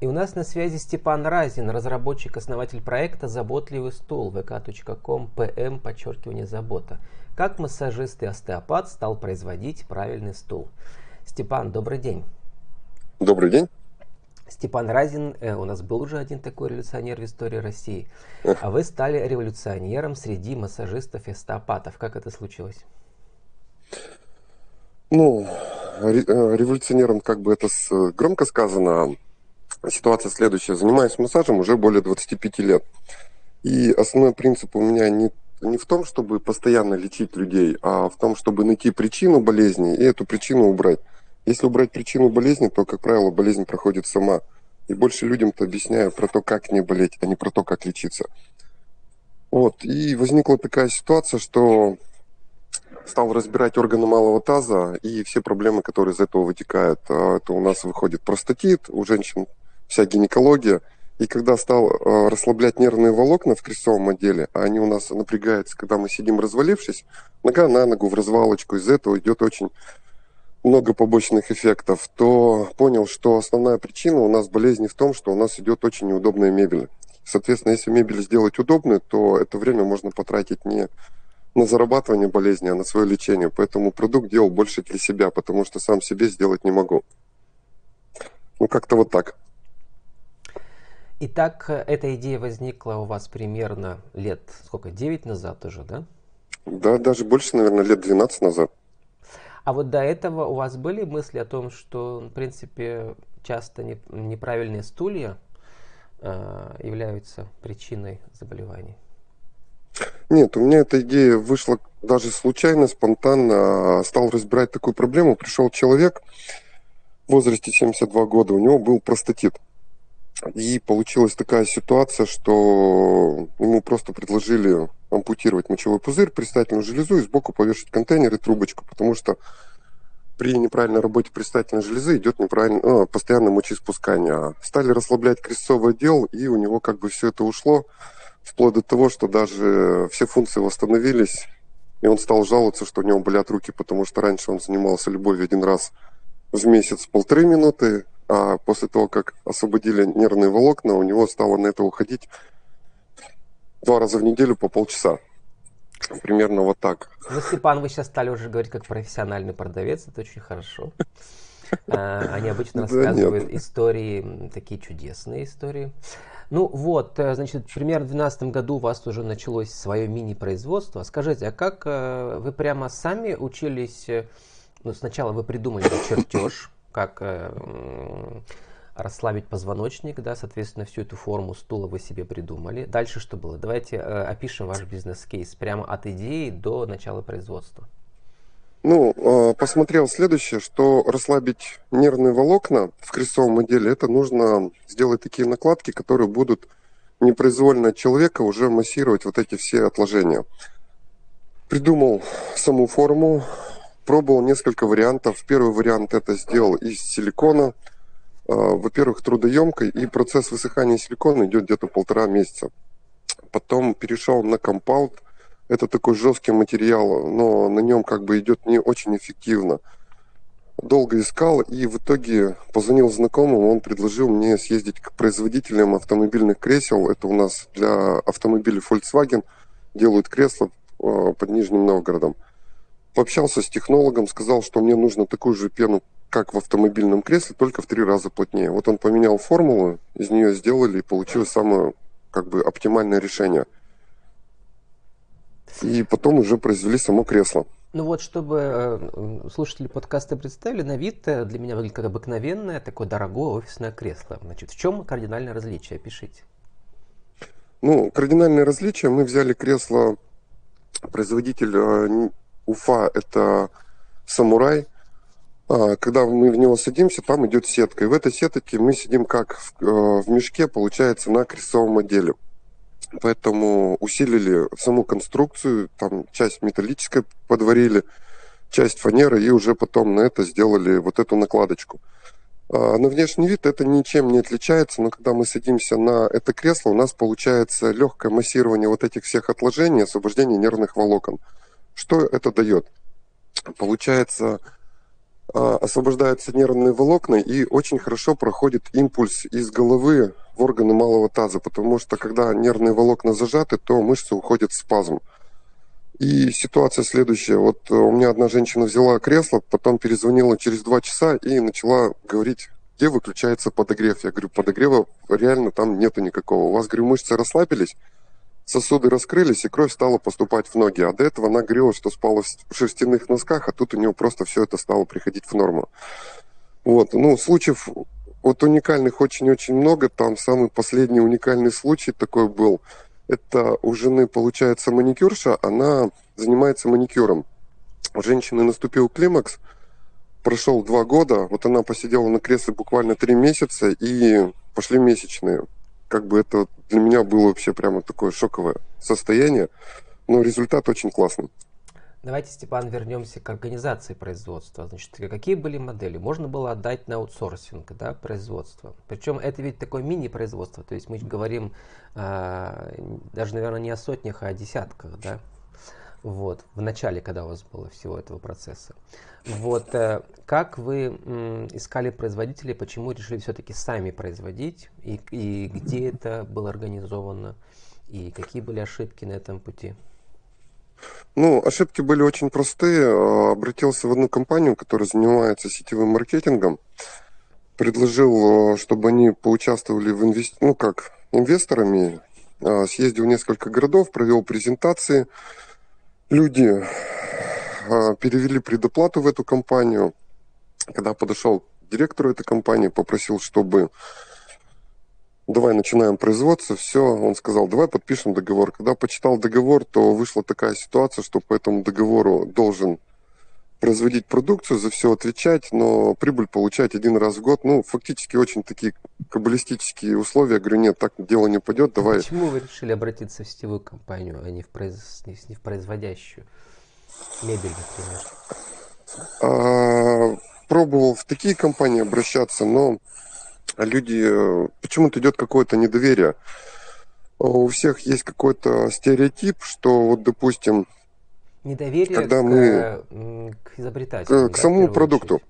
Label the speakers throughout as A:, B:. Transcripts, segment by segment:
A: И у нас на связи Степан Разин, разработчик, основатель проекта «Заботливый стул» vk.com pm, подчеркивание «Забота». Как массажист и остеопат стал производить правильный стул? Степан, добрый день.
B: Добрый день.
A: Степан Разин, э, у нас был уже один такой революционер в истории России, а вы стали революционером среди массажистов и остеопатов. Как это случилось?
B: Ну, э, революционером, как бы это громко сказано, ситуация следующая. Занимаюсь массажем уже более 25 лет. И основной принцип у меня не, не в том, чтобы постоянно лечить людей, а в том, чтобы найти причину болезни и эту причину убрать. Если убрать причину болезни, то, как правило, болезнь проходит сама. И больше людям-то объясняю про то, как не болеть, а не про то, как лечиться. Вот. И возникла такая ситуация, что стал разбирать органы малого таза и все проблемы, которые из этого вытекают. А это у нас выходит простатит, у женщин вся гинекология. И когда стал э, расслаблять нервные волокна в крестцовом отделе, а они у нас напрягаются, когда мы сидим развалившись, нога на ногу в развалочку, из этого идет очень много побочных эффектов, то понял, что основная причина у нас болезни в том, что у нас идет очень неудобная мебель. Соответственно, если мебель сделать удобной, то это время можно потратить не на зарабатывание болезни, а на свое лечение. Поэтому продукт делал больше для себя, потому что сам себе сделать не могу. Ну, как-то вот так.
A: Итак, эта идея возникла у вас примерно лет, сколько, 9 назад уже, да?
B: Да, даже больше, наверное, лет 12 назад.
A: А вот до этого у вас были мысли о том, что, в принципе, часто неправильные стулья э, являются причиной заболеваний?
B: Нет, у меня эта идея вышла даже случайно, спонтанно. Стал разбирать такую проблему. Пришел человек в возрасте 72 года, у него был простатит. И получилась такая ситуация, что ему просто предложили ампутировать мочевой пузырь, предстательную железу и сбоку повешать контейнер и трубочку, потому что при неправильной работе предстательной железы идет неправильно, ну, постоянное мочеиспускание. Стали расслаблять крестцовый отдел, и у него как бы все это ушло, вплоть до того, что даже все функции восстановились, и он стал жаловаться, что у него болят руки, потому что раньше он занимался любовью один раз в месяц полторы минуты, а после того, как освободили нервные волокна, у него стало на это уходить два раза в неделю по полчаса. Примерно вот так.
A: Ну, Степан, вы сейчас стали уже говорить как профессиональный продавец, это очень хорошо. А, они обычно рассказывают истории, такие чудесные истории. Ну вот, э, значит, примерно в 2012 году у вас уже началось свое мини-производство. Скажите, а как э, вы прямо сами учились, э, ну, сначала вы придумали чертеж, как э, расслабить позвоночник, да, соответственно, всю эту форму стула вы себе придумали. Дальше что было? Давайте э, опишем ваш бизнес-кейс прямо от идеи до начала производства.
B: Ну, э, посмотрел следующее, что расслабить нервные волокна в крестовом отделе, это нужно сделать такие накладки, которые будут непроизвольно человека уже массировать вот эти все отложения. Придумал саму форму, пробовал несколько вариантов. Первый вариант это сделал из силикона. А, во-первых, трудоемкой, и процесс высыхания силикона идет где-то полтора месяца. Потом перешел на компаунд. Это такой жесткий материал, но на нем как бы идет не очень эффективно. Долго искал и в итоге позвонил знакомому, он предложил мне съездить к производителям автомобильных кресел. Это у нас для автомобилей Volkswagen делают кресла а, под Нижним Новгородом пообщался с технологом, сказал, что мне нужно такую же пену, как в автомобильном кресле, только в три раза плотнее. Вот он поменял формулу, из нее сделали, и получилось самое как бы оптимальное решение. И потом уже произвели само кресло.
A: Ну вот, чтобы э, слушатели подкаста представили, на вид э, для меня выглядит как обыкновенное, такое дорогое офисное кресло. Значит, в чем кардинальное различие? Пишите.
B: Ну, кардинальное различие, мы взяли кресло, производитель э, Уфа – это самурай. А, когда мы в него садимся, там идет сетка. И в этой сетке мы сидим как в, э, в мешке, получается, на крестовом отделе. Поэтому усилили саму конструкцию, там часть металлической подварили, часть фанеры, и уже потом на это сделали вот эту накладочку. А, на внешний вид это ничем не отличается, но когда мы садимся на это кресло, у нас получается легкое массирование вот этих всех отложений, освобождение нервных волокон. Что это дает? Получается, а, освобождаются нервные волокна и очень хорошо проходит импульс из головы в органы малого таза, потому что когда нервные волокна зажаты, то мышцы уходят в спазм. И ситуация следующая. Вот э, у меня одна женщина взяла кресло, потом перезвонила через два часа и начала говорить, где выключается подогрев. Я говорю, подогрева реально там нету никакого. У вас, говорю, мышцы расслабились, сосуды раскрылись, и кровь стала поступать в ноги. А до этого она говорила, что спала в шерстяных носках, а тут у нее просто все это стало приходить в норму. Вот, ну, случаев вот уникальных очень-очень много. Там самый последний уникальный случай такой был. Это у жены, получается, маникюрша, она занимается маникюром. У женщины наступил климакс, прошел два года, вот она посидела на кресле буквально три месяца, и пошли месячные как бы это для меня было вообще прямо такое шоковое состояние, но результат очень классный.
A: Давайте, Степан, вернемся к организации производства. Значит, какие были модели? Можно было отдать на аутсорсинг, да, производство. Причем это ведь такое мини-производство, то есть мы говорим э, даже, наверное, не о сотнях, а о десятках, да, вот, в начале, когда у вас было всего этого процесса. Вот, э, как вы искали производителей, почему решили все-таки сами производить, и, и где это было организовано, и какие были ошибки на этом пути?
B: Ну, ошибки были очень простые. А, обратился в одну компанию, которая занимается сетевым маркетингом. Предложил, а, чтобы они поучаствовали в инвести... ну как, инвесторами. А, съездил в несколько городов, провел презентации. Люди а, перевели предоплату в эту компанию. Когда подошел к директору этой компании, попросил, чтобы давай начинаем производство, все, он сказал, давай подпишем договор. Когда почитал договор, то вышла такая ситуация, что по этому договору должен производить продукцию, за все отвечать, но прибыль получать один раз в год, ну, фактически очень такие каббалистические условия. Я говорю, нет, так дело не пойдет, давай.
A: Почему вы решили обратиться в сетевую компанию, а не в, произ... не в производящую? Мебель, например.
B: А, пробовал в такие компании обращаться, но люди, э, почему-то идет какое-то недоверие. У всех есть какой-то стереотип, что вот, допустим,
A: недоверие когда к, мы к изобретателю,
B: к, да, самому продукту.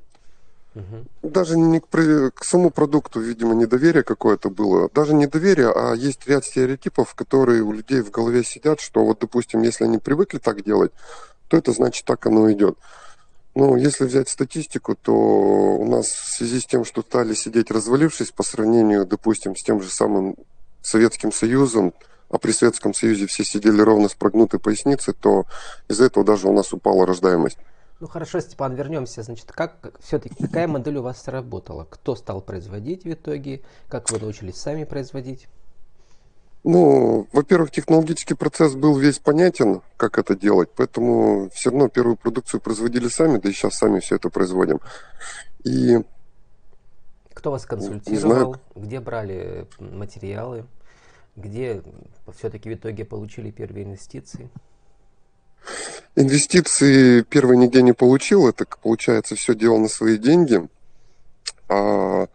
B: Угу. Даже не к, к самому продукту, видимо, недоверие какое-то было. Даже недоверие, а есть ряд стереотипов, которые у людей в голове сидят, что вот, допустим, если они привыкли так делать, то это значит так оно идет. Ну, если взять статистику, то у нас в связи с тем, что стали сидеть развалившись по сравнению, допустим, с тем же самым Советским Союзом, а при Советском Союзе все сидели ровно с прогнутой поясницей, то из-за этого даже у нас упала рождаемость.
A: Ну хорошо, Степан, вернемся. Значит, как все-таки какая модель у вас сработала? Кто стал производить в итоге? Как вы научились сами производить?
B: Ну, во-первых, технологический процесс был весь понятен, как это делать, поэтому все равно первую продукцию производили сами, да и сейчас сами все это производим. И
A: кто вас консультировал? Где брали материалы? Где все-таки в итоге получили первые инвестиции?
B: Инвестиции первые нигде не получил. Это, получается, все делал на свои деньги. А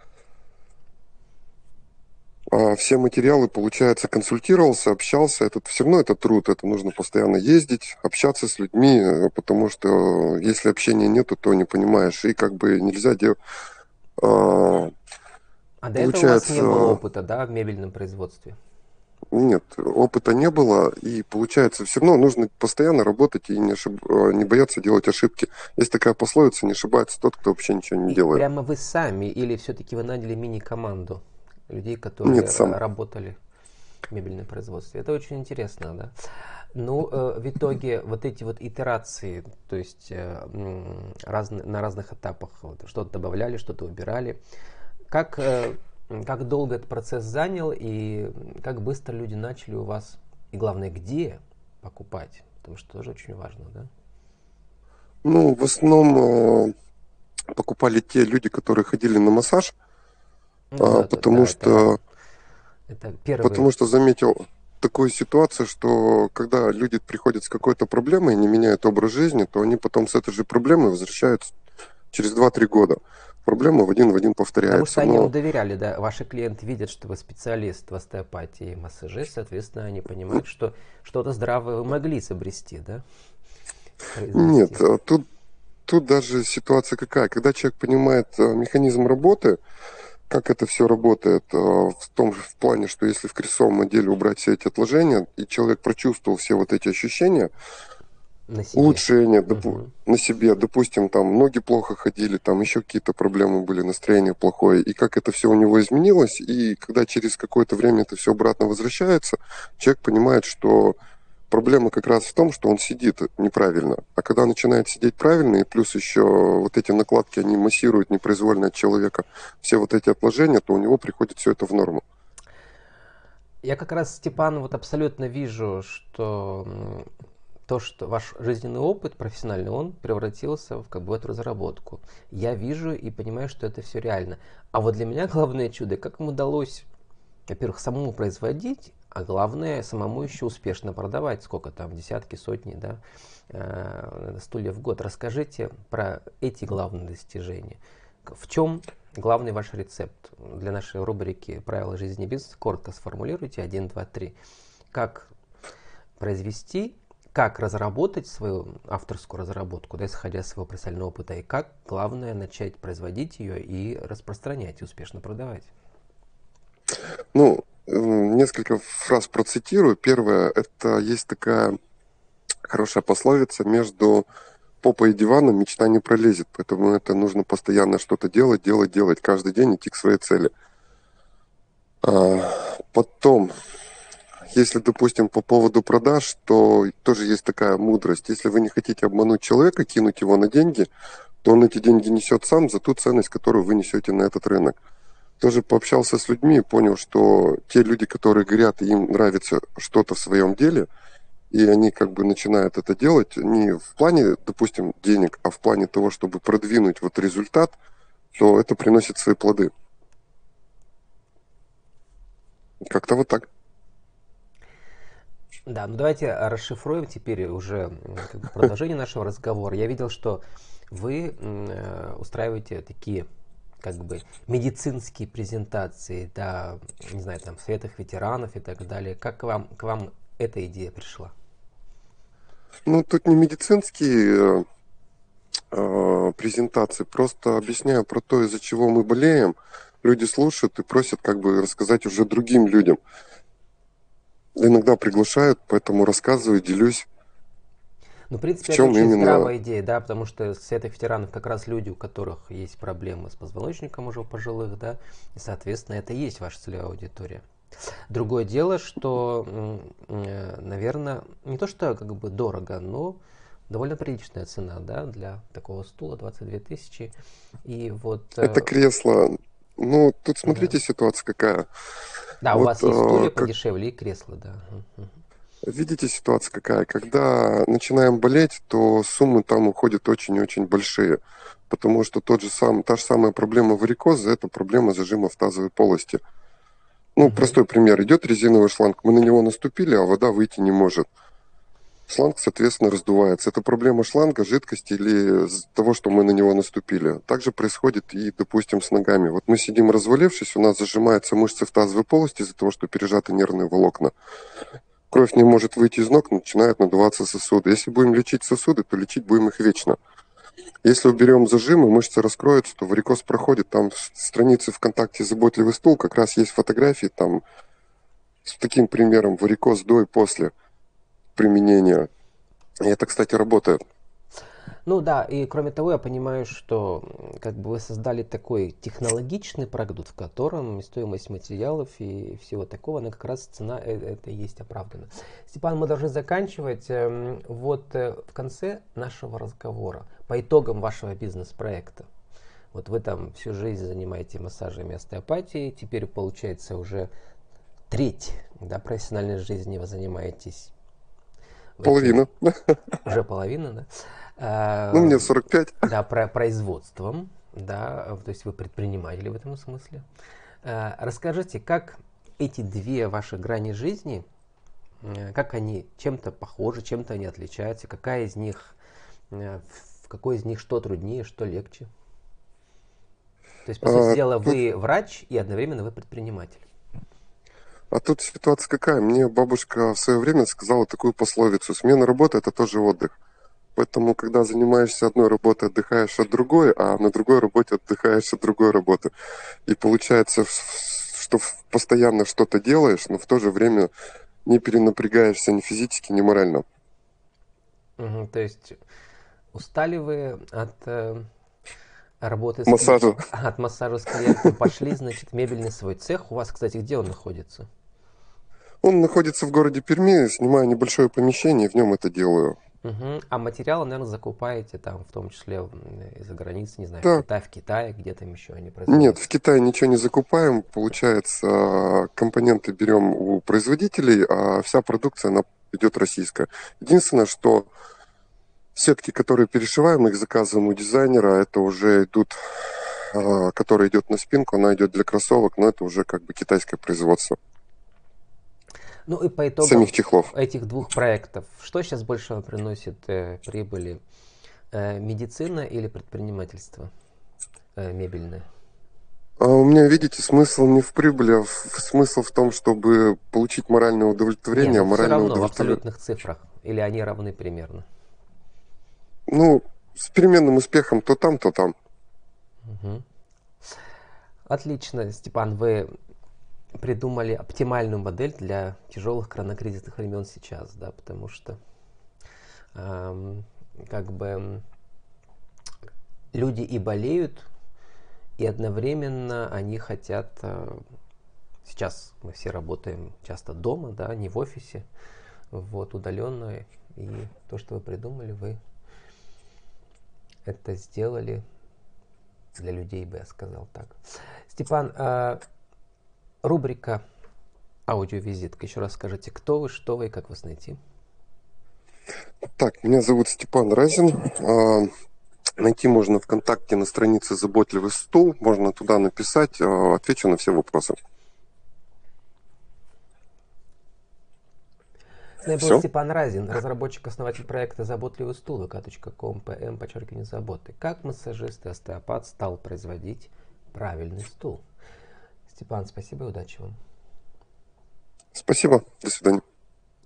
B: а все материалы, получается, консультировался, общался. Это все равно это труд, это нужно постоянно ездить, общаться с людьми, э, потому что если общения нету, то не понимаешь. И как бы нельзя делать...
A: А, а до этого у вас не было опыта, да, в мебельном производстве?
B: Нет, опыта не было, и получается, все равно нужно постоянно работать и не, ошиб... Э, не бояться делать ошибки. Есть такая пословица, не ошибается тот, кто вообще ничего не и делает.
A: Прямо вы сами или все-таки вы наняли мини-команду? людей, которые Нет, сам. работали в мебельном производстве. Это очень интересно, да. Ну, э, в итоге вот эти вот итерации, то есть э, раз, на разных этапах вот, что-то добавляли, что-то убирали. Как, э, как долго этот процесс занял и как быстро люди начали у вас, и главное, где покупать? Потому что тоже очень важно, да?
B: Ну, в основном э, покупали те люди, которые ходили на массаж, ну, а, да, потому да, что это, это первый... потому что заметил такую ситуацию, что когда люди приходят с какой-то проблемой и не меняют образ жизни, то они потом с этой же проблемой возвращаются через 2-3 года. Проблема в один в один повторяется. Потому
A: что но... они вам доверяли, да, ваши клиенты видят, что вы специалист в остеопатии и массаже, соответственно, они понимают, что что-то здравое вы могли изобрести, да?
B: Нет, а тут тут даже ситуация какая. Когда человек понимает э, механизм работы, как это все работает, э, в том же в плане, что если в кресловом отделе убрать все эти отложения, и человек прочувствовал все вот эти ощущения, на себе. улучшения допу- угу. на себе, допустим, там ноги плохо ходили, там еще какие-то проблемы были, настроение плохое, и как это все у него изменилось, и когда через какое-то время это все обратно возвращается, человек понимает, что Проблема как раз в том, что он сидит неправильно. А когда начинает сидеть правильно, и плюс еще вот эти накладки, они массируют непроизвольно от человека все вот эти отложения, то у него приходит все это в норму.
A: Я как раз, Степан, вот абсолютно вижу, что то, что ваш жизненный опыт профессиональный, он превратился в как бы эту разработку. Я вижу и понимаю, что это все реально. А вот для меня главное чудо, как им удалось, во-первых, самому производить а главное самому еще успешно продавать, сколько там, десятки, сотни, да, э, стульев в год. Расскажите про эти главные достижения. В чем главный ваш рецепт для нашей рубрики «Правила жизни бизнеса»? Коротко сформулируйте, один, два, три. Как произвести, как разработать свою авторскую разработку, да, исходя из своего профессионального опыта, и как, главное, начать производить ее и распространять, и успешно продавать?
B: Ну, несколько фраз процитирую. Первое, это есть такая хорошая пословица между попой и диваном мечта не пролезет, поэтому это нужно постоянно что-то делать, делать, делать, каждый день идти к своей цели. А, потом, если, допустим, по поводу продаж, то тоже есть такая мудрость. Если вы не хотите обмануть человека, кинуть его на деньги, то он эти деньги несет сам за ту ценность, которую вы несете на этот рынок тоже пообщался с людьми и понял, что те люди, которые говорят, им нравится что-то в своем деле, и они как бы начинают это делать не в плане, допустим, денег, а в плане того, чтобы продвинуть вот результат, то это приносит свои плоды. Как-то вот так.
A: Да, ну давайте расшифруем теперь уже как бы, продолжение нашего разговора. Я видел, что вы э, устраиваете такие как бы медицинские презентации, да, не знаю, там, в ветеранов и так далее. Как к вам, к вам эта идея пришла?
B: Ну, тут не медицинские э, э, презентации, просто объясняю про то, из-за чего мы болеем. Люди слушают и просят как бы рассказать уже другим людям. Иногда приглашают, поэтому рассказываю, делюсь.
A: Ну, в принципе, в чем это очень именно... здравая идея, да, потому что с этой ветеранов как раз люди, у которых есть проблемы с позвоночником уже у пожилых, да, и, соответственно, это и есть ваша целевая аудитория. Другое дело, что, э, наверное, не то что как бы дорого, но довольно приличная цена, да, для такого стула 22 тысячи. И вот...
B: Э, это кресло. Ну, тут смотрите, да. ситуация какая.
A: Да, вот, у вас есть стулья как... подешевле и кресло, да.
B: Видите, ситуация какая? Когда начинаем болеть, то суммы там уходят очень-очень большие. Потому что тот же сам, та же самая проблема варикоза – это проблема зажима в тазовой полости. Ну, mm-hmm. простой пример. Идет резиновый шланг, мы на него наступили, а вода выйти не может. Шланг, соответственно, раздувается. Это проблема шланга, жидкости или того, что мы на него наступили. Также происходит и, допустим, с ногами. Вот мы сидим развалившись, у нас зажимаются мышцы в тазовой полости из-за того, что пережаты нервные волокна кровь не может выйти из ног, начинают надуваться сосуды. Если будем лечить сосуды, то лечить будем их вечно. Если уберем зажимы, мышцы раскроются, то варикоз проходит. Там в странице ВКонтакте «Заботливый стул» как раз есть фотографии там с таким примером варикоз до и после применения. И это, кстати, работает.
A: Ну да, и кроме того, я понимаю, что как бы вы создали такой технологичный продукт, в котором стоимость материалов и всего такого, она как раз цена э, это и есть оправдана. Степан, мы должны заканчивать. Эм, вот э, в конце нашего разговора, по итогам вашего бизнес-проекта, вот вы там всю жизнь занимаетесь массажами остеопатией, теперь получается уже треть да, профессиональной жизни вы занимаетесь.
B: Половина.
A: Уже половина, да?
B: Э, ну, мне 45.
A: Да, про производством, да, то есть вы предприниматели в этом смысле. Э, расскажите, как эти две ваши грани жизни, э, как они чем-то похожи, чем-то они отличаются, какая из них, в какой из них что труднее, что легче? То есть, по сути а, дела, вы врач и одновременно вы предприниматель.
B: А тут ситуация какая? Мне бабушка в свое время сказала такую пословицу. Смена работы – это тоже отдых. Поэтому, когда занимаешься одной работой, отдыхаешь от другой, а на другой работе отдыхаешь от другой работы. И получается, что постоянно что-то делаешь, но в то же время не перенапрягаешься ни физически, ни морально.
A: Угу, то есть устали вы от э, работы
B: с массажа.
A: от массажа с клиентом, пошли, значит, мебельный свой цех. У вас, кстати, где он находится?
B: Он находится в городе Перми, снимаю небольшое помещение, в нем это делаю.
A: Угу. А материалы, наверное, закупаете там, в том числе из-за границы, не знаю, да. в Китае, в Китае, где там еще они
B: производят? Нет, в Китае ничего не закупаем. Получается, компоненты берем у производителей, а вся продукция, она идет российская. Единственное, что сетки, которые перешиваем, их заказываем у дизайнера, это уже идут, а, которая идет на спинку, она идет для кроссовок, но это уже как бы китайское производство.
A: Ну и по итогам самих чехлов. этих двух проектов, что сейчас больше приносит э, прибыли? Э, медицина или предпринимательство э, мебельное?
B: А у меня, видите, смысл не в прибыли, а в, смысл в том, чтобы получить моральное удовлетворение. Нет,
A: а моральное все равно удовлетворение... в абсолютных цифрах. Или они равны примерно?
B: Ну, с переменным успехом то там, то там.
A: Угу. Отлично, Степан, вы придумали оптимальную модель для тяжелых коронакризисных времен сейчас, да, потому что эм, как бы люди и болеют, и одновременно они хотят, э, сейчас мы все работаем часто дома, да, не в офисе, вот, удаленно, и то, что вы придумали, вы это сделали для людей, бы я сказал так. Степан, э, Рубрика «Аудиовизитка». Еще раз скажите, кто вы, что вы и как вас найти?
B: Так, меня зовут Степан Разин. А, найти можно ВКонтакте на странице «Заботливый стул». Можно туда написать, а, отвечу на все вопросы.
A: С нами был Степан Разин, разработчик, основатель проекта «Заботливый стул» vk.com, pm, подчеркивание заботы. Как массажист и остеопат стал производить правильный стул? Степан, спасибо и удачи вам.
B: Спасибо. До свидания.